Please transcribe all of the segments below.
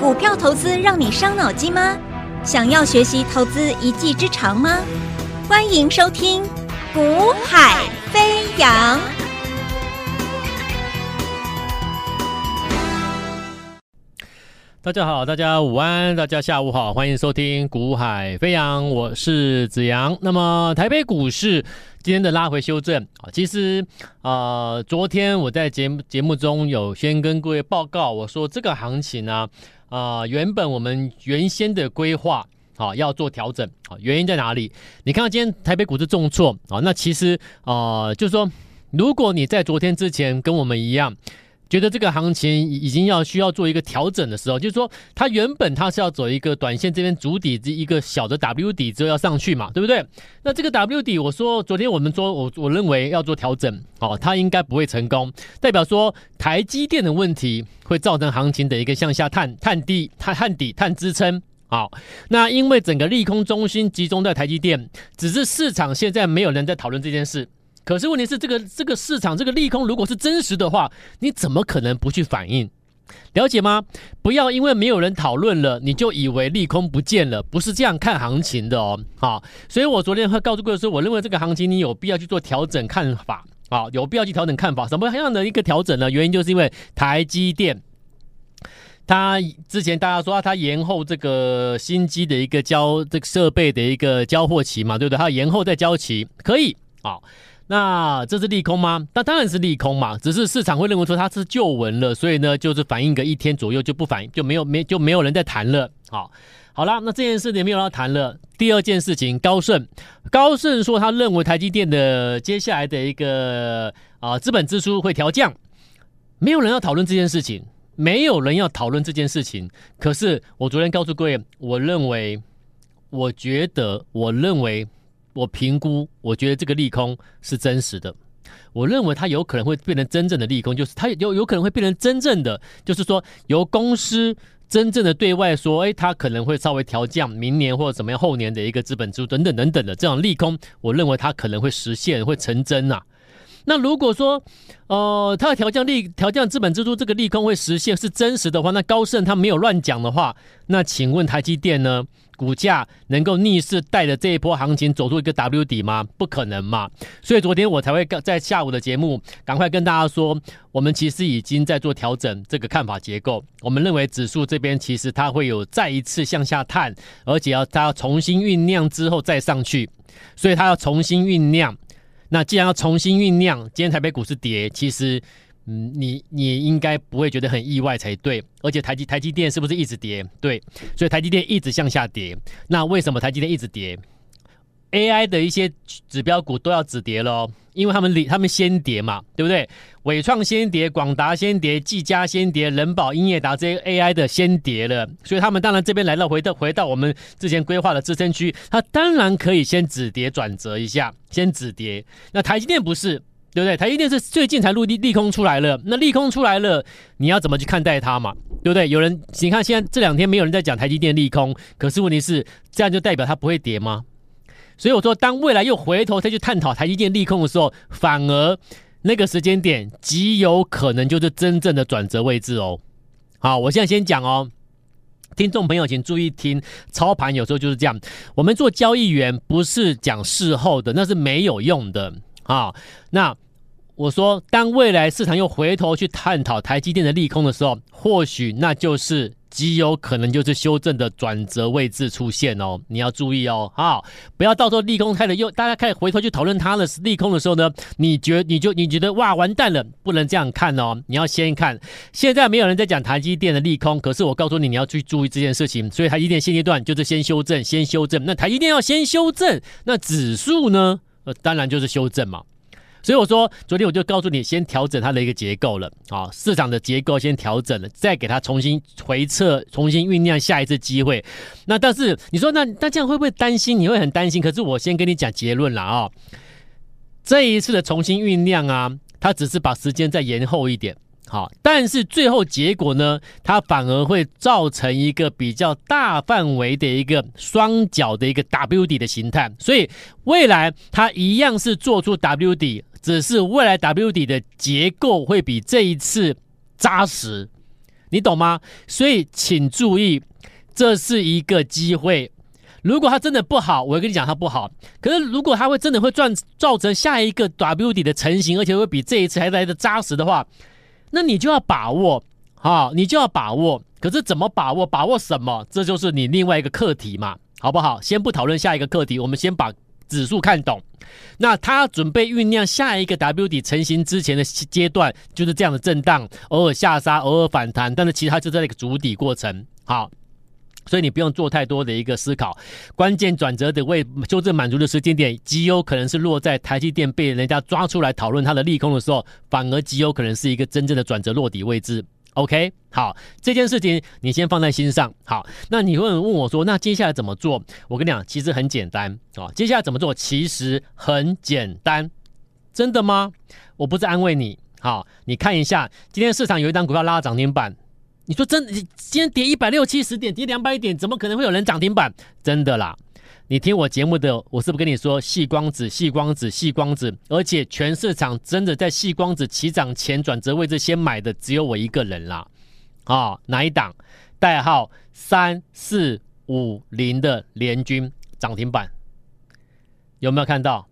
股票投资让你伤脑筋吗？想要学习投资一技之长吗？欢迎收听《股海飞扬》。大家好，大家午安，大家下午好，欢迎收听《股海飞扬》，我是子阳。那么台北股市今天的拉回修正啊，其实啊、昨天我在节目节目中有先跟各位报告，我说这个行情呢、啊，原本我们原先的规划啊要做调整啊，原因在哪里？你看到今天台北股市重挫啊，那其实啊、就是说，如果你在昨天之前跟我们一样。觉得这个行情已经要需要做一个调整的时候，就是说它原本它是要走一个短线这边主底这一个小的 W 底之后要上去嘛，对不对？那这个 W 底，我说昨天我们说我我认为要做调整，哦，它应该不会成功，代表说台积电的问题会造成行情的一个向下探探底探探底探支撑。好，那因为整个利空中心集中在台积电，只是市场现在没有人在讨论这件事。可是问题是，这个这个市场这个利空如果是真实的话，你怎么可能不去反应？了解吗？不要因为没有人讨论了，你就以为利空不见了，不是这样看行情的哦。好，所以我昨天会告诉各位说，我认为这个行情你有必要去做调整看法啊，有必要去调整看法。什么样的一个调整呢？原因就是因为台积电，它之前大家说它延后这个新机的一个交这个设备的一个交货期嘛，对不对？它延后再交期可以啊。那这是利空吗？那当然是利空嘛，只是市场会认为说它是旧闻了，所以呢，就是反应个一天左右就不反应，就没有没就没有人在谈了。好，好了，那这件事也没有要谈了。第二件事情，高盛，高盛说他认为台积电的接下来的一个啊资本支出会调降，没有人要讨论这件事情，没有人要讨论这件事情。可是我昨天告诉各位，我认为，我觉得，我认为。我评估，我觉得这个利空是真实的。我认为它有可能会变成真正的利空，就是它有有可能会变成真正的，就是说由公司真正的对外说，哎，它可能会稍微调降明年或者怎么样后年的一个资本支出等等等等的这种利空，我认为它可能会实现，会成真、啊。那如果说，呃，它的调降利调降资本支出这个利空会实现是真实的话，那高盛他没有乱讲的话，那请问台积电呢？股价能够逆势带着这一波行情走出一个 W 底吗？不可能嘛！所以昨天我才会在下午的节目赶快跟大家说，我们其实已经在做调整这个看法结构。我们认为指数这边其实它会有再一次向下探，而且要它要重新酝酿之后再上去，所以它要重新酝酿。那既然要重新酝酿，今天台北股市跌，其实。嗯，你你应该不会觉得很意外才对，而且台积台积电是不是一直跌？对，所以台积电一直向下跌。那为什么台积电一直跌？AI 的一些指标股都要止跌了，因为他们离他们先跌嘛，对不对？伟创先跌，广达先跌，技嘉先跌，仁宝、英业达这些 AI 的先跌了，所以他们当然这边来到回到回到我们之前规划的支撑区，它当然可以先止跌转折一下，先止跌。那台积电不是。对不对？台积电是最近才入利利空出来了，那利空出来了，你要怎么去看待它嘛？对不对？有人，你看现在这两天没有人在讲台积电利空，可是问题是，这样就代表它不会跌吗？所以我说，当未来又回头再去探讨台积电利空的时候，反而那个时间点极有可能就是真正的转折位置哦。好，我现在先讲哦，听众朋友请注意听，操盘有时候就是这样，我们做交易员不是讲事后的，那是没有用的啊。那我说，当未来市场又回头去探讨台积电的利空的时候，或许那就是极有可能就是修正的转折位置出现哦。你要注意哦，好，不要到时候利空开了又大家开始回头去讨论它的利空的时候呢，你觉你就你觉得哇完蛋了，不能这样看哦。你要先看，现在没有人在讲台积电的利空，可是我告诉你你要去注意这件事情。所以台积电现阶段就是先修正，先修正。那台积电要先修正，那指数呢？呃，当然就是修正嘛。所以我说，昨天我就告诉你，先调整它的一个结构了啊，市场的结构先调整了，再给它重新回测，重新酝酿下一次机会。那但是你说，那那这样会不会担心？你会很担心。可是我先跟你讲结论了啊，这一次的重新酝酿啊，它只是把时间再延后一点。好，但是最后结果呢，它反而会造成一个比较大范围的一个双脚的一个 W 底的形态，所以未来它一样是做出 W 底，只是未来 W 底的结构会比这一次扎实。你懂吗？所以请注意，这是一个机会。如果它真的不好，我会跟你讲它不好。可是如果它会真的会赚造成下一个 W 底的成型，而且会比这一次还来的扎实的话，那你就要把握啊，你就要把握。可是怎么把握？把握什么？这就是你另外一个课题嘛，好不好？先不讨论下一个课题，我们先把指数看懂。那它准备酝酿下一个 W 底成型之前的阶段，就是这样的震荡，偶尔下杀，偶尔反弹，但是其实它就在那个筑底过程，好。所以你不用做太多的一个思考，关键转折的位修正满足的时间点，极有可能是落在台积电被人家抓出来讨论它的利空的时候，反而极有可能是一个真正的转折落底位置。OK，好，这件事情你先放在心上。好，那你会问我说，那接下来怎么做？我跟你讲，其实很简单啊。接下来怎么做？其实很简单，真的吗？我不是安慰你。好，你看一下，今天市场有一张股票拉涨停板。你说真的，今天跌一百六七十点，跌两百点，怎么可能会有人涨停板？真的啦！你听我节目的，我是不是跟你说，细光子、细光子、细光子，而且全市场真的在细光子起涨前转折位置先买的只有我一个人啦。啊、哪一档？代号三四五零的联军涨停板，有没有看到？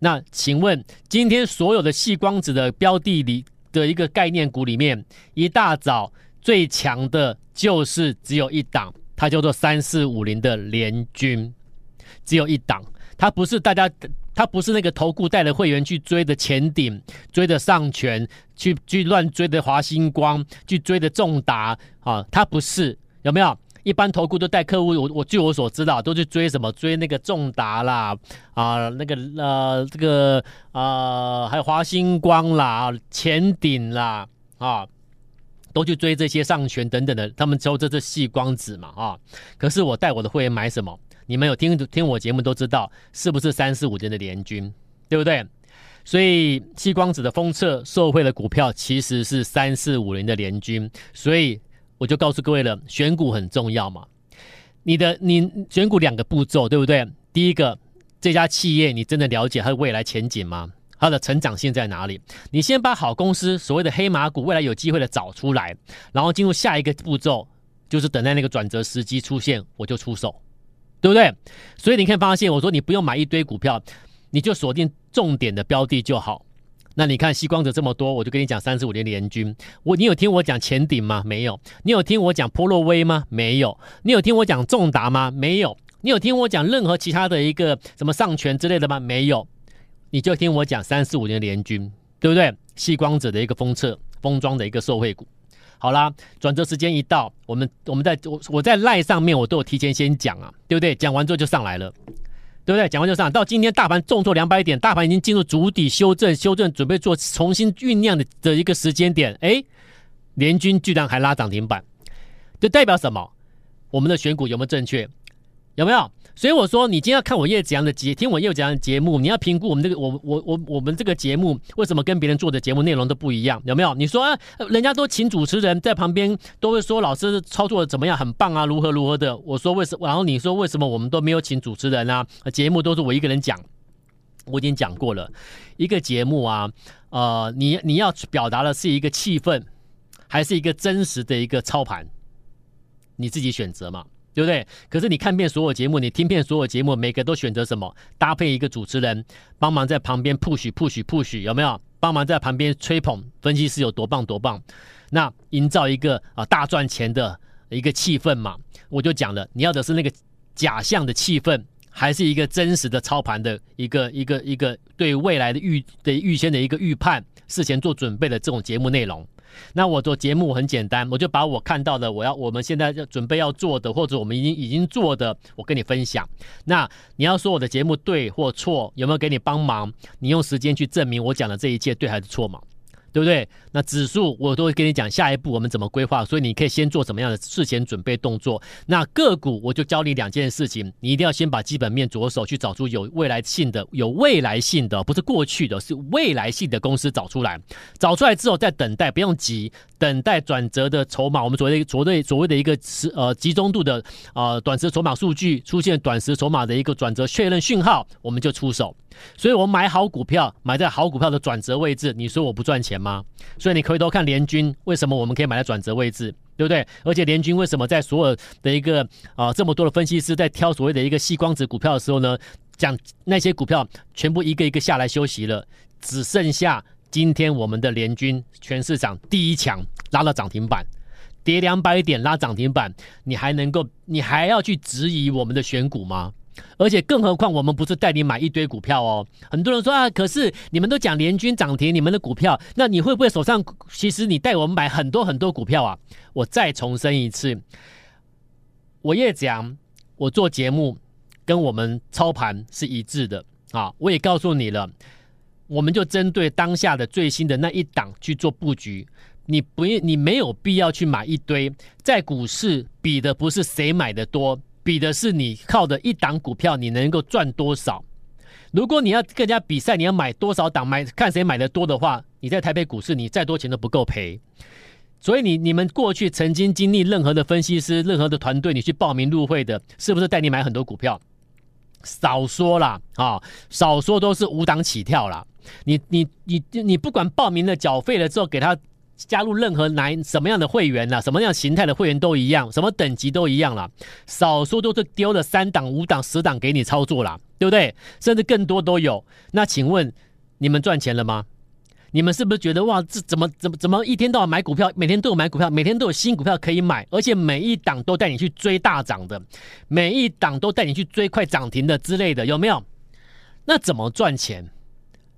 那请问今天所有的细光子的标的里的一个概念股里面，一大早。最强的就是只有一档，它叫做三四五零的联军，只有一档，它不是大家，它不是那个投顾带的会员去追的前顶，追的上诠，去去乱追的华星光，去追的重达啊，它不是，有没有？一般投顾都带客户，我我据我所知道，都去追什么？追那个重达啦，啊，那个呃这个啊，还有华星光啦，前顶啦，啊。都去追这些上诠等等的，他们抽这这细光子嘛啊！可是我带我的会员买什么？你们有听听我节目都知道，是不是三四五零的联军，对不对？所以矽光子的封测受惠的股票其实是三四五零的联军，所以我就告诉各位了，选股很重要嘛。你的你选股两个步骤，对不对？第一个，这家企业你真的了解它的未来前景吗？它的成长性在哪里？你先把好公司，所谓的黑马股，未来有机会的找出来，然后进入下一个步骤，就是等待那个转折时机出现，我就出手，对不对？所以你可以发现，我说你不用买一堆股票，你就锁定重点的标的就好。那你看矽光子这么多，我就跟你讲三十五年联军。我你有听我讲前顶吗？没有。你有听我讲波若威吗？没有。你有听我讲重达吗？没有。你有听我讲任何其他的一个什么上权之类的吗？没有。你就听我讲三四五年联军，对不对？矽光子的一个封测封装的一个受惠股。好啦，转折时间一到，我们我们在我我在赖上面我都有提前先讲啊，对不对？讲完之后就上来了，对不对？讲完就上。到今天大盘重挫两百点，大盘已经进入足底修正，修正准备做重新酝酿的的一个时间点。哎，联军居然还拉涨停板，这代表什么？我们的选股有没有正确？有没有？所以我说，你今天要看我叶子阳的节，听我叶子阳的节目，你要评估我们这个，我我我我们这个节目为什么跟别人做的节目内容都不一样？有没有？你说，啊，人家都请主持人在旁边，都会说老师操作的怎么样，很棒啊，如何如何的。我说为什？然后你说为什么我们都没有请主持人啊？节目都是我一个人讲。我已经讲过了，一个节目啊，呃，你你要表达的是一个气氛，还是一个真实的一个操盘？你自己选择嘛。对不对？可是你看遍所有节目，你听遍所有节目，每个都选择什么？搭配一个主持人，帮忙在旁边 push push push，有没有？帮忙在旁边吹捧分析师有多棒多棒？那营造一个啊大赚钱的一个气氛嘛？我就讲了，你要的是那个假象的气氛，还是一个真实的操盘的一个一个一个对未来的预的预先的一个预判，事前做准备的这种节目内容？那我做节目很简单，我就把我看到的，我要我们现在要准备要做的，或者我们已经已经做的，我跟你分享。那你要说我的节目对或错，有没有给你帮忙？你用时间去证明我讲的这一切对还是错嘛？对不对？那指数我都会跟你讲下一步我们怎么规划，所以你可以先做什么样的事前准备动作。那个股我就教你两件事情，你一定要先把基本面着手去找出有未来性的、有未来性的，不是过去的，是未来性的公司找出来。找出来之后再等待，不用急，等待转折的筹码。我们所谓的所谓所谓的一个时呃集中度的呃短时筹码数据出现短时筹码的一个转折确认讯号，我们就出手。所以我买好股票，买在好股票的转折位置，你说我不赚钱吗？所以你回头看联军，为什么我们可以买在转折位置？对不对？而且联军为什么在所有的一个啊、这么多的分析师在挑所谓的一个细光子股票的时候呢，讲那些股票全部一个一个下来休息了，只剩下今天我们的联军全市场第一强拉了涨停板，跌两百点拉涨停板，你还能够你还要去质疑我们的选股吗？而且更何况我们不是带你买一堆股票哦，很多人说啊，可是你们都讲联军涨停，你们的股票，那你会不会手上其实你带我们买很多很多股票啊？我再重申一次，我也讲，我做节目跟我们操盘是一致的啊，我也告诉你了，我们就针对当下的最新的那一档去做布局，你不，你没有必要去买一堆，在股市比的不是谁买的多。比的是你靠的一档股票，你能够赚多少？如果你要跟人家比赛，你要买多少档，买看谁买的多的话，你在台北股市，你再多钱都不够赔。所以你你们过去曾经经历任何的分析师、任何的团队，你去报名入会的，是不是带你买很多股票？少说啦，啊，少说都是五档起跳啦。你你你你不管报名了、缴费了之后给他。加入任何哪什么样的会员呐、啊，什么样形态的会员都一样，什么等级都一样了。少说都是丢了三档、五档、十档给你操作了，对不对？甚至更多都有。那请问你们赚钱了吗？你们是不是觉得哇，这怎么怎么怎么一天到晚买股票，每天都有买股票，每天都有新股票可以买，而且每一档都带你去追大涨的，每一档都带你去追快涨停的之类的，有没有？那怎么赚钱？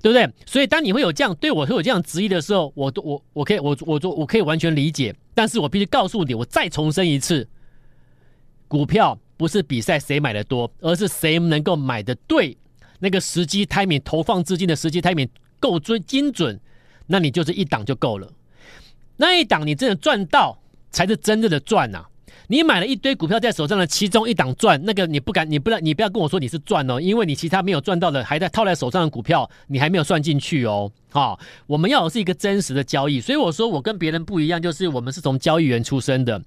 对不对？所以当你会有这样对我会有这样质疑的时候，我都我我可以我我我我可以完全理解，但是我必须告诉你，我再重申一次，股票不是比赛谁买的多，而是谁能够买的对，那个时机 timing 投放资金的时机 timing 够准精准，那你就是一档就够了，那一档你真的赚到才是真正的赚呐、啊。你买了一堆股票在手上的，其中一档赚，那个你不敢，你不能，你不要跟我说你是赚哦，因为你其他没有赚到的，还在套在手上的股票，你还没有算进去哦。好、我们要的是一个真实的交易，所以我说我跟别人不一样，就是我们是从交易员出身的，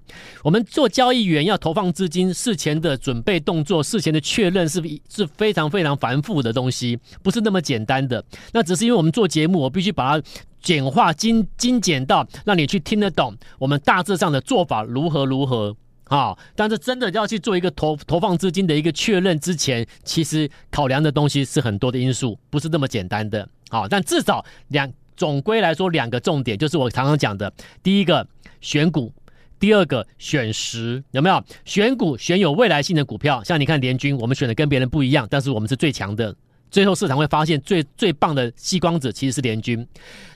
我们做交易员要投放资金，事前的准备动作，事前的确认是是非常非常繁复的东西，不是那么简单的。那只是因为我们做节目，我必须把它简化、精精简到让你去听得懂，我们大致上的做法如何如何。好，但是真的要去做一个投投放资金的一个确认之前，其实考量的东西是很多的因素，不是那么简单的。好，但至少两总归来说，两个重点就是我常常讲的：第一个选股，第二个选时，有没有？选股选有未来性的股票，像你看联军，我们选的跟别人不一样，但是我们是最强的。最后市场会发现最最棒的吸光子其实是联军。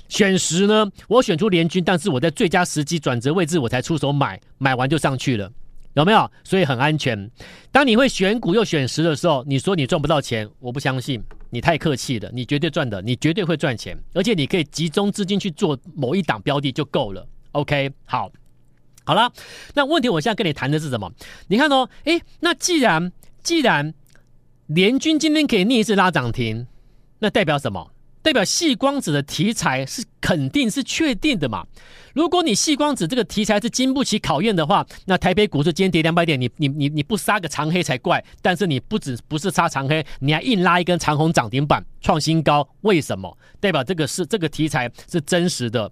选时呢，我选出联军，但是我在最佳时机转折位置我才出手买，买完就上去了。有没有？所以很安全。当你会选股又选时的时候，你说你赚不到钱，我不相信，你太客气了。你绝对赚的，你绝对会赚钱，而且你可以集中资金去做某一档标的就够了。OK，好，好了。那问题我现在跟你谈的是什么？你看哦，诶，那既然既然联军今天可以逆势拉涨停，那代表什么？代表细光子的题材是肯定是确定的嘛？如果你细光子这个题材是经不起考验的话，那台北股市今天跌两百点，你你你你不杀个长黑才怪。但是你不止不是杀长黑，你还硬拉一根长红涨停板创新高，为什么？代表这个是这个题材是真实的。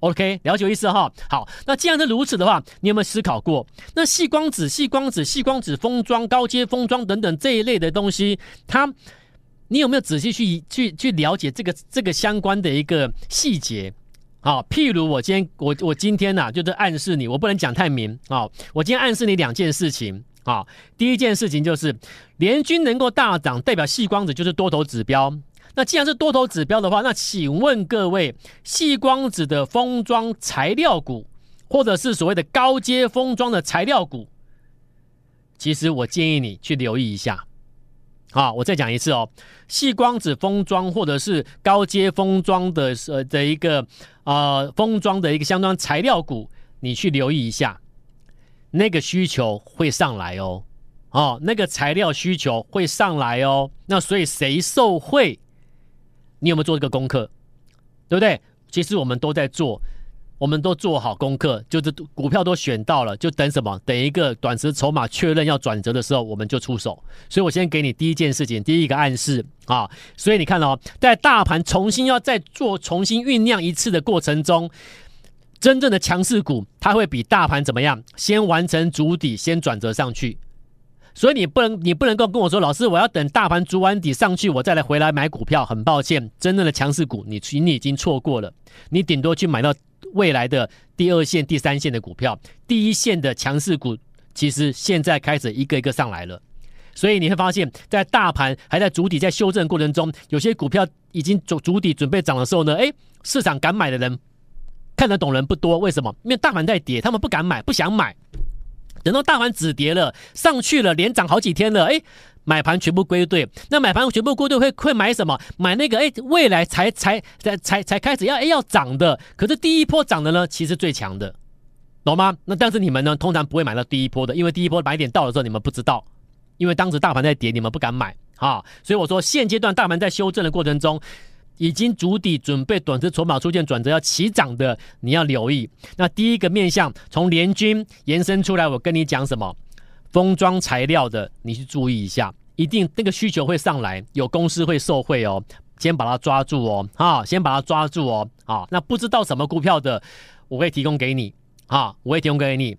OK，了解意思哈。好，那既然是如此的话，你有没有思考过？那细光子、细光子、细光子封装、高阶封装等等这一类的东西，它。你有没有仔细去去去了解这个这个相关的一个细节？好，譬如我今天我我今天呐、啊，就是暗示你，我不能讲太明啊。我今天暗示你两件事情啊。第一件事情就是联军能够大涨，代表细光子就是多头指标。那既然是多头指标的话，那请问各位，细光子的封装材料股，或者是所谓的高阶封装的材料股，其实我建议你去留意一下。好，我再讲一次哦，细光子封装或者是高阶封装的呃的一个呃封装的一个相关材料股，你去留意一下，那个需求会上来哦，哦，那个材料需求会上来哦，那所以谁受惠？你有没有做这个功课？对不对？其实我们都在做。我们都做好功课，就是股票都选到了，就等什么？等一个短时筹码确认要转折的时候，我们就出手。所以我先给你第一件事情，第一个暗示啊。所以你看哦，在大盘重新要再做重新酝酿一次的过程中，真正的强势股，它会比大盘怎么样？先完成主底，先转折上去。所以你不能，你不能够跟我说，老师，我要等大盘筑完底上去，我再来回来买股票。很抱歉，真正的强势股，你你已经错过了。你顶多去买到未来的第二线、第三线的股票，第一线的强势股，其实现在开始一个一个上来了。所以你会发现，在大盘还在主底、在修正过程中，有些股票已经筑筑底准备涨的时候呢，诶，市场敢买的人看得懂人不多。为什么？因为大盘在跌，他们不敢买，不想买。等到大盘止跌了，上去了，连涨好几天了，哎，买盘全部归队。那买盘全部归队会会买什么？买那个哎，未来才才才才才开始要哎要涨的。可是第一波涨的呢，其实最强的，懂吗？那但是你们呢，通常不会买到第一波的，因为第一波买点到的时候你们不知道，因为当时大盘在跌，你们不敢买啊。所以我说，现阶段大盘在修正的过程中。已经筑底，准备短期筹码出现转折要起涨的，你要留意。那第一个面向从联军延伸出来，我跟你讲什么？封装材料的，你去注意一下，一定那个需求会上来，有公司会受惠哦，先把它抓住哦，啊，先把它抓住哦，啊，那不知道什么股票的，我会提供给你，啊，我会提供给你。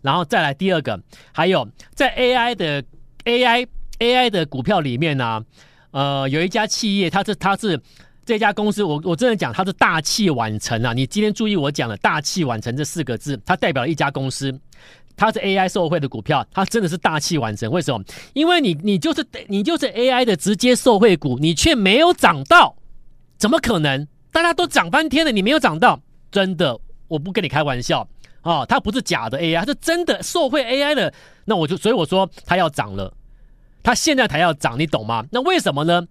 然后再来第二个，还有在 AI 的 AI AI 的股票里面呢、呃，有一家企业，它是它是。这家公司，我我真的讲，它是大器晚成啊！你今天注意我讲了“大器晚成”这四个字，它代表了一家公司，它是 AI 受惠的股票，它真的是大器晚成。为什么？因为你你就是你就是 AI 的直接受惠股，你却没有涨到，怎么可能？大家都涨翻天了，你没有涨到，真的，我不跟你开玩笑啊！它不是假的 AI，它是真的受惠 AI 的。那我就所以我说它要涨了，它现在才要涨，你懂吗？那为什么呢？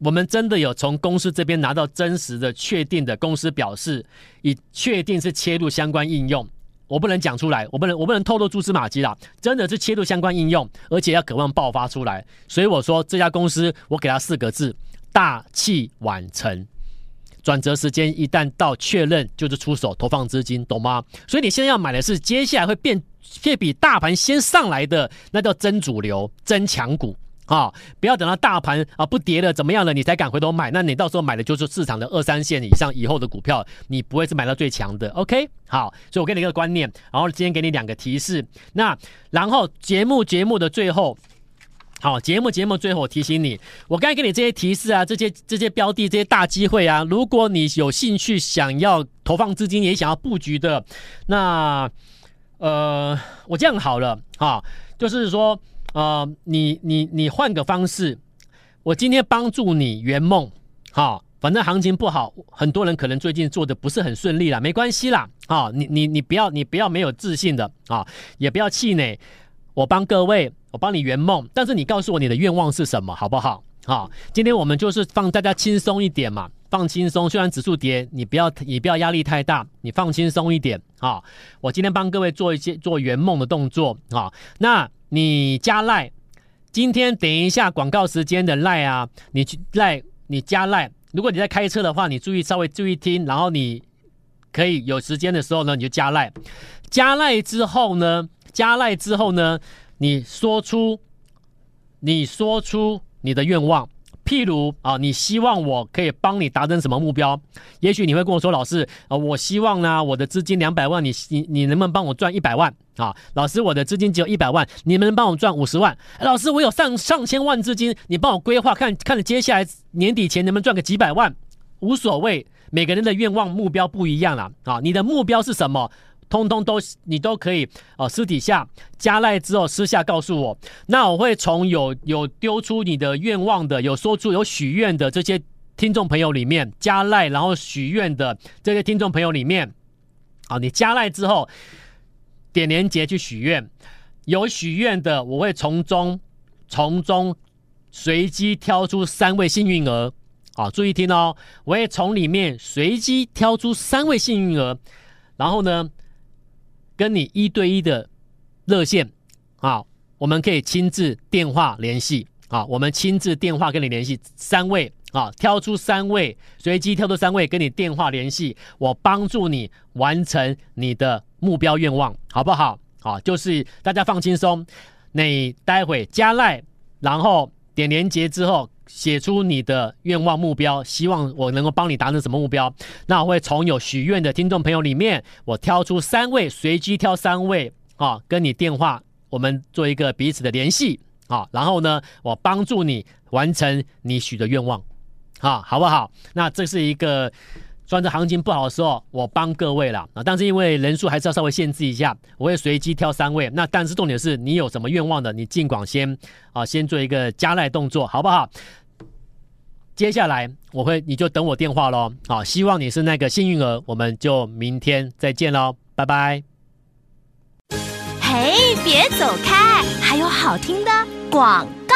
我们真的有从公司这边拿到真实的、确定的公司表示，已确定是切入相关应用。我不能讲出来，我不能，我不能透露蛛丝马迹啦。真的是切入相关应用，而且要渴望爆发出来。所以我说这家公司，我给他四个字：大器晚成。转折时间一旦到，确认就是出手投放资金，懂吗？所以你现在要买的是接下来会变，会比大盘先上来的，那叫真主流、真强股。啊、不要等到大盘啊不跌了怎么样了，你才敢回头买？那你到时候买的就是市场的二三线以上以后的股票，你不会是买到最强的。OK，好，所以我给你一个观念，然后今天给你两个提示。那然后节目节目的最后，好，节目节目最后我提醒你，我刚才给你这些提示啊，这些这些标的，这些大机会啊，如果你有兴趣想要投放资金，也想要布局的，那呃，我这样好了，哈，就是说。呃，你你你换个方式，我今天帮助你圆梦，好，反正行情不好，很多人可能最近做的不是很顺利啦，没关系啦，啊，你你你不要你不要没有自信的啊，也不要气馁，我帮各位，我帮你圆梦，但是你告诉我你的愿望是什么，好不好？好，今天我们就是放大家轻松一点嘛，放轻松，虽然指数跌，你不要你不要压力太大，你放轻松一点啊，我今天帮各位做一些做圆梦的动作啊，那。你加赖，今天等一下广告时间的赖啊，你去赖，你加赖。如果你在开车的话，你注意稍微注意听，然后你可以有时间的时候呢，你就加赖。加赖之后呢，加赖之后呢，你说出，你说出你的愿望。譬如啊，你希望我可以帮你达成什么目标？也许你会跟我说，老师，啊，我希望呢，我的资金两百万，你你你能不能帮我赚一百万啊？老师，我的资金只有一百万，你能不能帮我赚五十万？老师，我有上上千万资金，你帮我规划，看看接下来年底前能不能赚个几百万？无所谓，每个人的愿望目标不一样了啊。你的目标是什么？通通都你都可以哦，私底下加赖之后私下告诉我，那我会从有有丢出你的愿望的，有说出有许愿的这些听众朋友里面加赖，然后许愿的这些听众朋友里面，啊，你加赖之后点连结去许愿，有许愿的我会从中从中随机挑出三位幸运儿，啊，注意听哦，我会从里面随机挑出三位幸运儿，然后呢，跟你一对一的热线啊，我们可以亲自电话联系啊，我们亲自电话跟你联系，三位啊，挑出三位，随机挑出三位跟你电话联系，我帮助你完成你的目标愿望，好不好？好，就是大家放轻松，你待会加赖，然后点连接之后，写出你的愿望目标，希望我能够帮你达成什么目标。那我会从有许愿的听众朋友里面，我挑出三位，随机挑三位啊，跟你电话，我们做一个彼此的联系啊。然后呢，我帮助你完成你许的愿望，啊，好不好？那这是一个。算着行情不好的时候，我帮各位了啊，但是因为人数还是要稍微限制一下，我会随机挑三位。那但是重点是你有什么愿望的，你尽管先啊，先做一个加赖动作，好不好？接下来我会，你就等我电话喽。好，希望你是那个幸运儿，我们就明天再见喽，拜拜。嘿，别走开，还有好听的广告。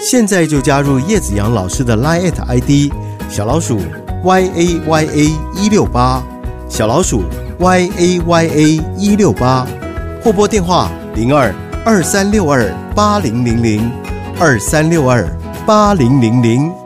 现在就加入叶子阳老师的 Line ID 小老鼠。y a y a 一六八小老鼠 y a y a 一六八或拨电话零二二三六二八零零零二三六二八零零零。